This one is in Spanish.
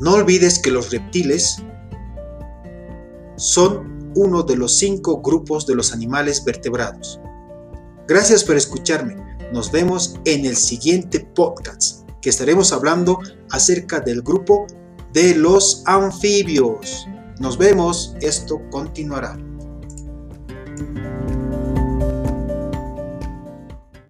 No olvides que los reptiles son uno de los cinco grupos de los animales vertebrados. Gracias por escucharme. Nos vemos en el siguiente podcast, que estaremos hablando acerca del grupo de los anfibios. Nos vemos, esto continuará.